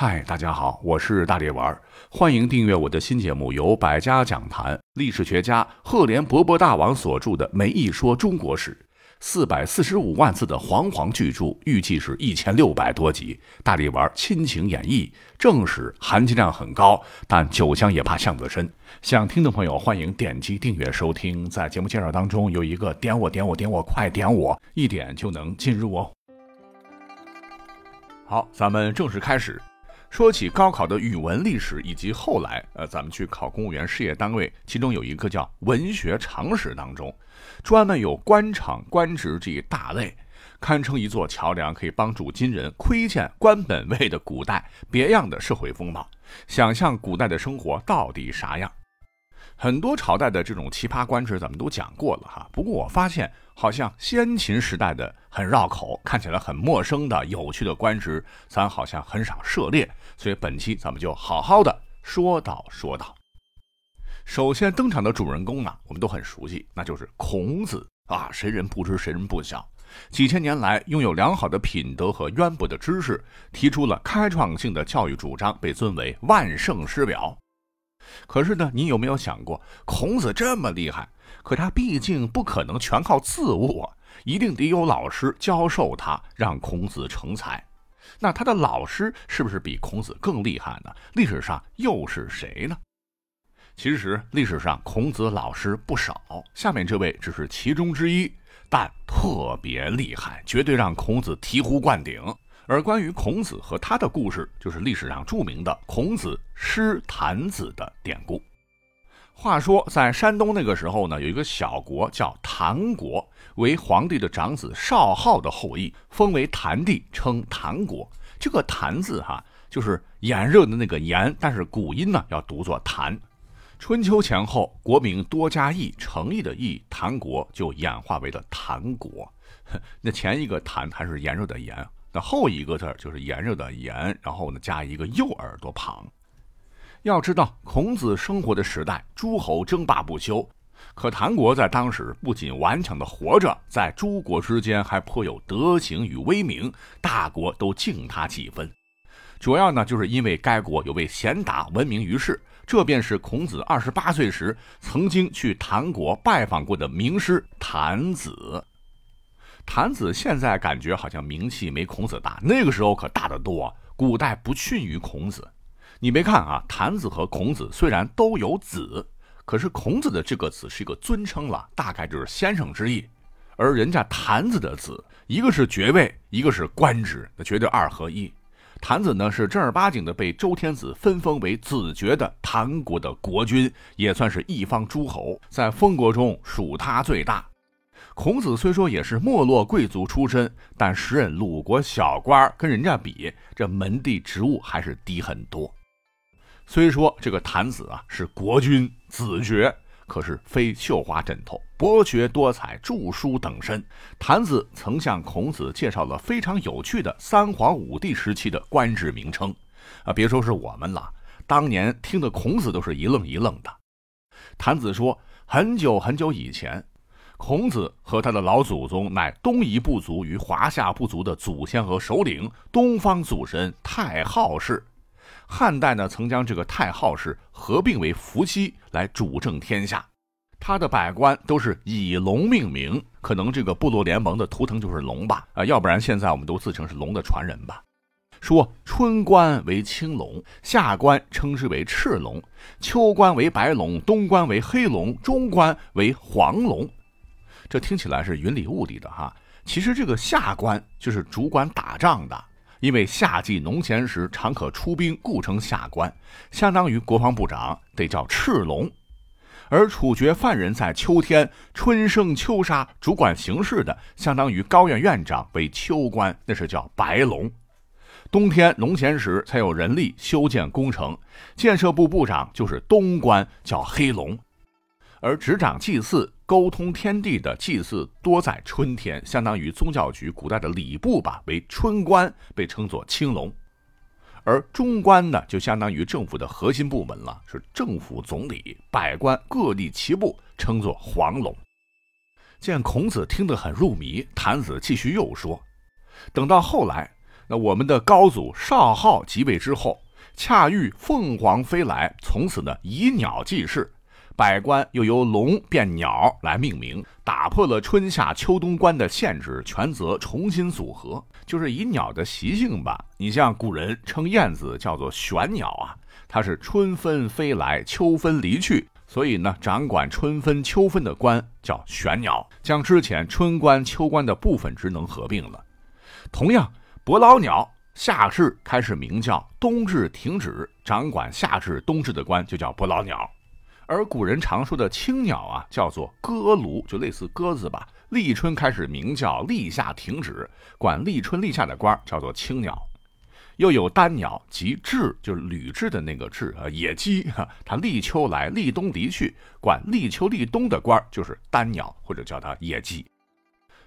嗨，大家好，我是大力丸，欢迎订阅我的新节目，由百家讲坛历史学家赫连勃勃大王所著的《梅一说中国史》，四百四十五万字的煌煌巨著，预计是一千六百多集。大力丸亲情演绎，正史含金量很高，但酒香也怕巷子深。想听的朋友欢迎点击订阅收听。在节目介绍当中有一个点我点我点我，快点我，一点就能进入哦。好，咱们正式开始。说起高考的语文历史，以及后来，呃，咱们去考公务员事业单位，其中有一个叫文学常识当中，专门有官场官职这一大类，堪称一座桥梁，可以帮助今人窥见官本位的古代别样的社会风貌，想象古代的生活到底啥样。很多朝代的这种奇葩官职，咱们都讲过了哈。不过我发现，好像先秦时代的很绕口、看起来很陌生的有趣的官职，咱好像很少涉猎。所以本期咱们就好好的说道说道。首先登场的主人公呢，我们都很熟悉，那就是孔子啊，谁人不知谁人不晓。几千年来，拥有良好的品德和渊博的知识，提出了开创性的教育主张，被尊为万圣师表。可是呢，你有没有想过，孔子这么厉害，可他毕竟不可能全靠自悟啊，一定得有老师教授他，让孔子成才。那他的老师是不是比孔子更厉害呢？历史上又是谁呢？其实历史上孔子老师不少，下面这位只是其中之一，但特别厉害，绝对让孔子醍醐灌顶。而关于孔子和他的故事，就是历史上著名的孔子师郯子的典故。话说，在山东那个时候呢，有一个小国叫郯国，为皇帝的长子少昊的后裔，封为郯帝，称郯国。这个郯字哈，就是炎热的那个炎，但是古音呢要读作郯。春秋前后，国名多加义，诚意的义，郯国就演化为了郯国。那前一个郯还是炎热的炎。那后一个字就是炎热的炎，然后呢加一个右耳朵旁。要知道，孔子生活的时代，诸侯争霸不休，可郯国在当时不仅顽强的活着，在诸国之间还颇有德行与威名，大国都敬他几分。主要呢，就是因为该国有位贤达闻名于世，这便是孔子二十八岁时曾经去郯国拜访过的名师郯子。郯子现在感觉好像名气没孔子大，那个时候可大得多。古代不逊于孔子。你没看啊？郯子和孔子虽然都有子，可是孔子的这个子是一个尊称了，大概就是先生之意。而人家郯子的子，一个是爵位，一个是官职，那绝对二合一。郯子呢是正儿八经的被周天子分封为子爵的郯国的国君，也算是一方诸侯，在封国中属他最大。孔子虽说也是没落贵族出身，但时任鲁国小官，跟人家比，这门第职务还是低很多。虽说这个郯子啊是国君子爵，可是非绣花枕头，博学多才，著书等身。郯子曾向孔子介绍了非常有趣的三皇五帝时期的官职名称，啊，别说是我们了，当年听的孔子都是一愣一愣的。郯子说，很久很久以前。孔子和他的老祖宗乃东夷部族与华夏部族的祖先和首领，东方祖神太昊氏。汉代呢，曾将这个太昊氏合并为伏羲来主政天下。他的百官都是以龙命名，可能这个部落联盟的图腾就是龙吧？啊，要不然现在我们都自称是龙的传人吧？说春官为青龙，夏官称之为赤龙，秋官为白龙，冬官为黑龙，中官为黄龙。这听起来是云里雾里的哈，其实这个下官就是主管打仗的，因为夏季农闲时常可出兵，故称下官，相当于国防部长，得叫赤龙。而处决犯人在秋天春生秋杀，主管刑事的，相当于高院院长为秋官，那是叫白龙。冬天农闲时才有人力修建工程，建设部部长就是冬官，叫黑龙。而执掌祭祀、沟通天地的祭祀多在春天，相当于宗教局古代的礼部吧，为春官，被称作青龙。而中官呢，就相当于政府的核心部门了，是政府总理，百官各立其部，称作黄龙。见孔子听得很入迷，郯子继续又说：等到后来，那我们的高祖少昊即位之后，恰遇凤凰飞来，从此呢以鸟记事，百官又由龙变鸟来命名，打破了春夏秋冬官的限制，权责重新组合，就是以鸟的习性吧。你像古人称燕子叫做玄鸟啊，它是春分飞来，秋分离去，所以呢，掌管春分秋分的官叫玄鸟，将之前春官秋官的部分职能合并了。同样。伯劳鸟夏至开始鸣叫，冬至停止，掌管夏至、冬至的官就叫伯劳鸟。而古人常说的青鸟啊，叫做歌鹭，就类似鸽子吧。立春开始鸣叫，立夏停止，管立春、立夏的官叫做青鸟。又有丹鸟，即雉，就是吕雉的那个雉啊，野鸡哈，它立秋来，立冬离去，管立秋、立冬的官就是丹鸟，或者叫它野鸡。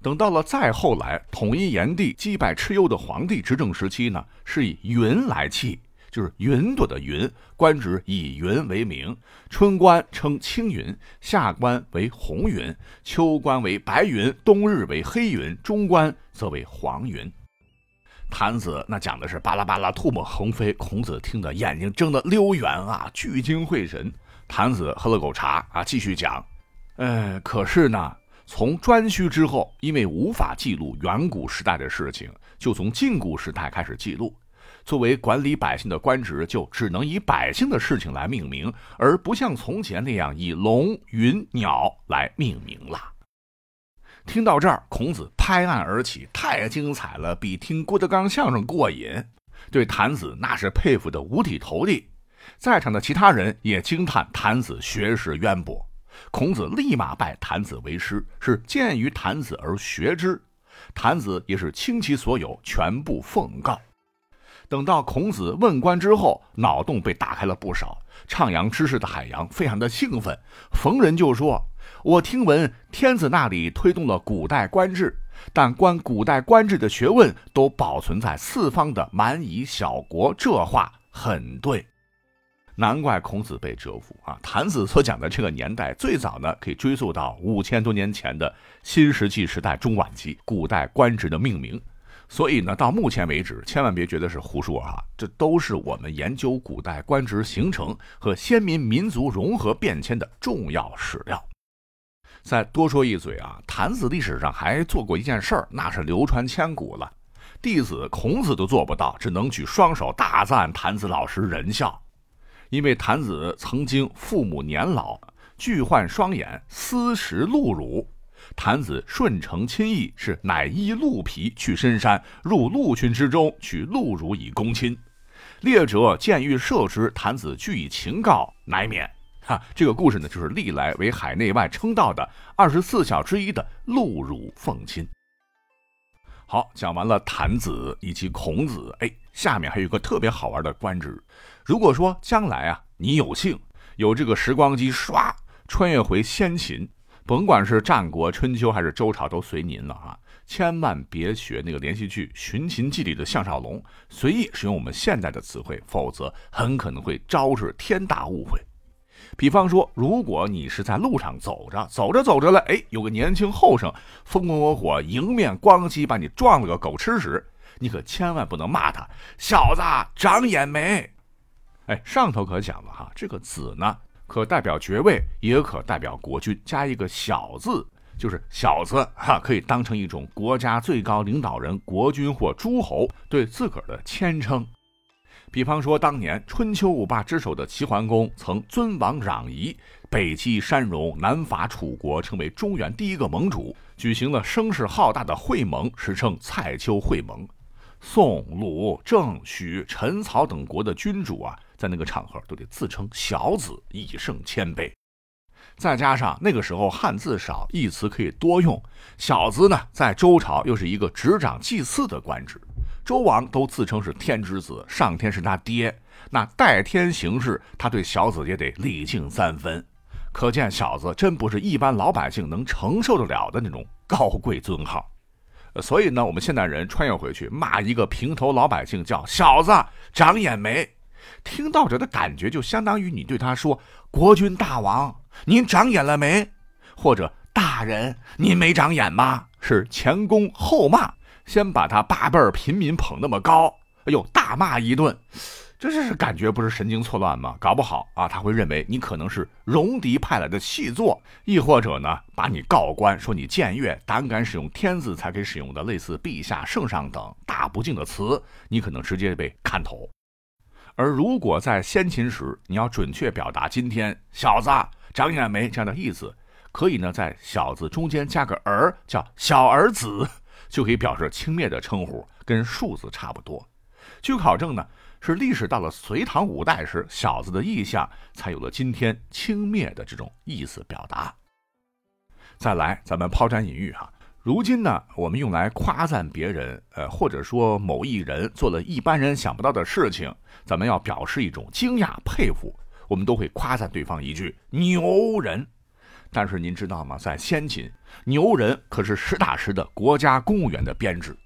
等到了再后来，统一炎帝、击败蚩尤的皇帝执政时期呢，是以云来气，就是云朵的云，官职以云为名。春官称青云，夏官为红云，秋官为白云，冬日为黑云，中官则为黄云。坛子那讲的是巴拉巴拉唾沫横飞，孔子听得眼睛睁得溜圆啊，聚精会神。坛子喝了口茶啊，继续讲，呃，可是呢。从颛顼之后，因为无法记录远古时代的事情，就从近古时代开始记录。作为管理百姓的官职，就只能以百姓的事情来命名，而不像从前那样以龙、云、鸟来命名了。听到这儿，孔子拍案而起，太精彩了，比听郭德纲相声过瘾。对谭子那是佩服的五体投地，在场的其他人也惊叹谭子学识渊博。孔子立马拜谭子为师，是见于谭子而学之。谭子也是倾其所有，全部奉告。等到孔子问官之后，脑洞被打开了不少，徜徉知识的海洋非常的兴奋，逢人就说：“我听闻天子那里推动了古代官制，但关古代官制的学问都保存在四方的蛮夷小国，这话很对。”难怪孔子被折服啊！谭子所讲的这个年代，最早呢可以追溯到五千多年前的新石器时代中晚期，古代官职的命名。所以呢，到目前为止，千万别觉得是胡说啊！这都是我们研究古代官职形成和先民民族融合变迁的重要史料。再多说一嘴啊，谭子历史上还做过一件事儿，那是流传千古了，弟子孔子都做不到，只能举双手大赞谭子老师仁孝。因为谭子曾经父母年老，俱患双眼，私食鹿乳。谭子顺承亲意，是乃依鹿皮去深山，入鹿群之中，取鹿乳以供亲。列者见欲射之，谭子据以情告，乃免。哈，这个故事呢，就是历来为海内外称道的二十四孝之一的鹿乳奉亲。好，讲完了谭子以及孔子，哎，下面还有一个特别好玩的官职。如果说将来啊，你有幸有这个时光机，唰穿越回先秦，甭管是战国、春秋还是周朝，都随您了啊！千万别学那个连续剧《寻秦记》里的项少龙，随意使用我们现代的词汇，否则很可能会招致天大误会。比方说，如果你是在路上走着，走着走着了，哎，有个年轻后生风风火火迎面咣叽把你撞了个狗吃屎，你可千万不能骂他小子长眼没。哎，上头可讲了哈，这个子呢，可代表爵位，也可代表国君，加一个小字，就是小子哈，可以当成一种国家最高领导人、国君或诸侯对自个儿的谦称。比方说，当年春秋五霸之首的齐桓公曾尊王攘夷，北击山戎，南伐楚国，成为中原第一个盟主，举行了声势浩大的会盟，史称蔡丘会盟。宋、鲁、郑、许、陈、曹等国的君主啊。在那个场合都得自称小子，以胜谦卑。再加上那个时候汉字少，一词可以多用。小子呢，在周朝又是一个执掌祭祀的官职，周王都自称是天之子，上天是他爹，那代天行事，他对小子也得礼敬三分。可见小子真不是一般老百姓能承受得了的那种高贵尊号。所以呢，我们现代人穿越回去骂一个平头老百姓叫小子，长眼没？听到者的感觉，就相当于你对他说：“国君大王，您长眼了没？”或者“大人，您没长眼吗？”是前恭后骂，先把他八辈儿平民捧那么高，哎呦，大骂一顿。这是感觉不是神经错乱吗？搞不好啊，他会认为你可能是戎狄派来的细作，亦或者呢，把你告官，说你僭越，胆敢使用天子才可以使用的类似陛下、圣上等大不敬的词，你可能直接被砍头。而如果在先秦时，你要准确表达今天小子长眼没这样的意思，可以呢，在小字中间加个儿，叫小儿子，就可以表示轻蔑的称呼，跟庶字差不多。据考证呢。是历史到了隋唐五代时，小子的意象才有了今天轻蔑的这种意思表达。再来，咱们抛砖引玉哈。如今呢，我们用来夸赞别人，呃，或者说某一人做了一般人想不到的事情，咱们要表示一种惊讶佩服，我们都会夸赞对方一句“牛人”。但是您知道吗？在先秦，牛人可是实打实的国家公务员的编制。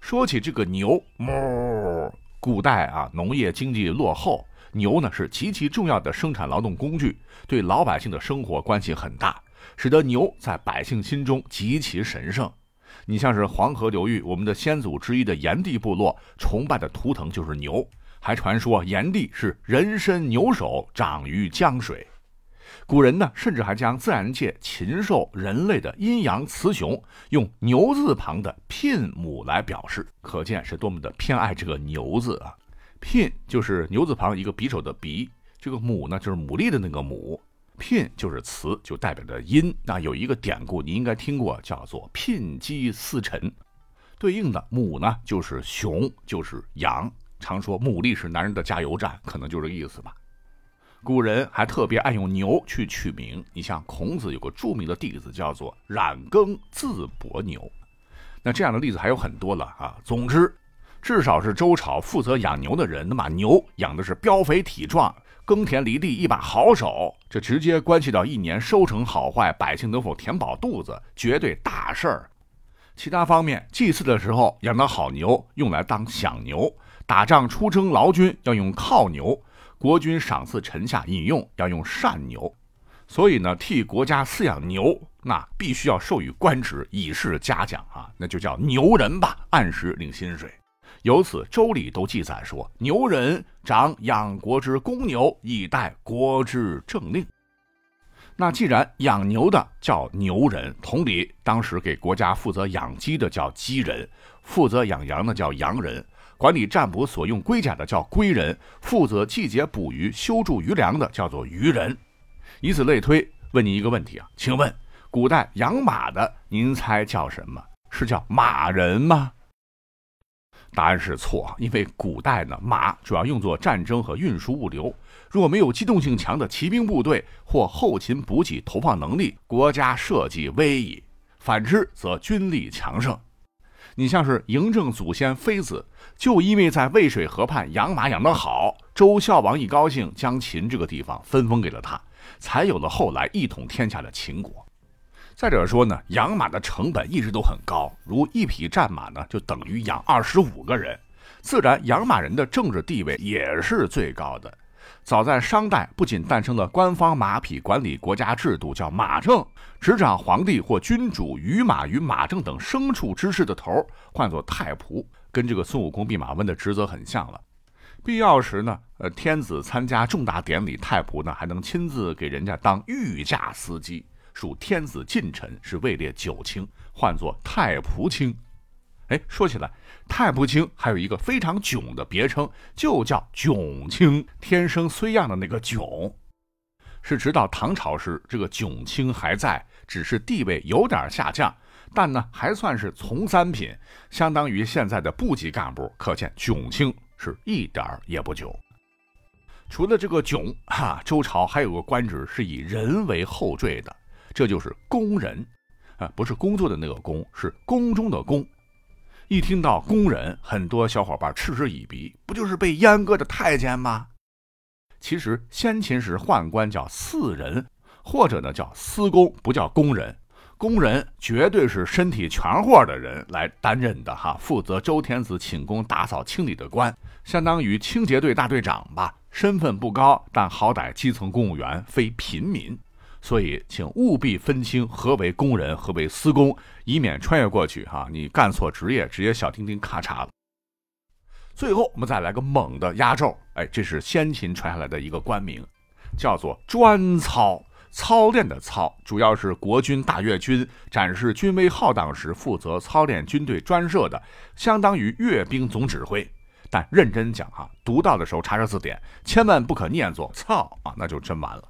说起这个牛，哞。古代啊，农业经济落后，牛呢是极其重要的生产劳动工具，对老百姓的生活关系很大，使得牛在百姓心中极其神圣。你像是黄河流域，我们的先祖之一的炎帝部落崇拜的图腾就是牛，还传说炎帝是人身牛首，长于江水。古人呢，甚至还将自然界禽兽、人类的阴阳雌雄用牛字旁的牝母来表示，可见是多么的偏爱这个牛字啊！牝就是牛字旁一个匕首的匕，这个母呢就是牡蛎的那个母，牝就是雌，就代表着阴。那有一个典故你应该听过，叫做牝鸡司晨，对应的母呢就是雄，就是阳。常说牡蛎是男人的加油站，可能就这个意思吧。古人还特别爱用牛去取名，你像孔子有个著名的弟子叫做冉耕，字伯牛。那这样的例子还有很多了啊。总之，至少是周朝负责养牛的人，能把牛养的是膘肥体壮，耕田犁地一把好手，这直接关系到一年收成好坏，百姓能否填饱肚子，绝对大事儿。其他方面，祭祀的时候养的好牛用来当享牛，打仗出征劳军要用犒牛。国君赏赐臣下饮用要用善牛，所以呢，替国家饲养牛，那必须要授予官职以示嘉奖啊，那就叫牛人吧，按时领薪水。由此，《周礼》都记载说，牛人长养国之公牛，以待国之政令。那既然养牛的叫牛人，同理，当时给国家负责养鸡的叫鸡人，负责养羊的叫羊人。管理占卜所用龟甲的叫龟人，负责季节捕鱼、修筑鱼梁的叫做鱼人，以此类推。问您一个问题啊，请问古代养马的，您猜叫什么？是叫马人吗？答案是错，因为古代呢，马主要用作战争和运输物流，若没有机动性强的骑兵部队或后勤补给投放能力，国家社稷危矣；反之，则军力强盛。你像是嬴政祖先妃子，就因为在渭水河畔养马养得好，周孝王一高兴，将秦这个地方分封给了他，才有了后来一统天下的秦国。再者说呢，养马的成本一直都很高，如一匹战马呢，就等于养二十五个人，自然养马人的政治地位也是最高的。早在商代，不仅诞生了官方马匹管理国家制度，叫马政，执掌皇帝或君主与马与马政等牲畜之事的头，唤作太仆，跟这个孙悟空弼马温的职责很像了。必要时呢，呃，天子参加重大典礼，太仆呢还能亲自给人家当御驾司机，属天子近臣，是位列九卿，唤作太仆卿。哎，说起来，太仆卿还有一个非常囧的别称，就叫囧卿，天生虽样的那个囧。是直到唐朝时，这个囧卿还在，只是地位有点下降，但呢还算是从三品，相当于现在的部级干部。可见囧卿是一点也不囧。除了这个囧，哈，周朝还有个官职是以人为后缀的，这就是宫人，啊，不是工作的那个工，是宫中的宫。一听到宫人，很多小伙伴嗤之以鼻，不就是被阉割的太监吗？其实先秦时宦官叫四人，或者呢叫司工，不叫工人。工人绝对是身体全活的人来担任的哈，负责周天子寝宫打扫清理的官，相当于清洁队大队长吧。身份不高，但好歹基层公务员，非平民。所以请务必分清何为工人，何为私工，以免穿越过去哈，你干错职业，直接小丁丁咔嚓了。最后，我们再来个猛的压轴，哎，这是先秦传下来的一个官名，叫做专操，操练的操，主要是国军大阅军展示军威浩荡时负责操练军队专设的，相当于阅兵总指挥。但认真讲哈，读到的时候查查字典，千万不可念作操啊，那就真完了。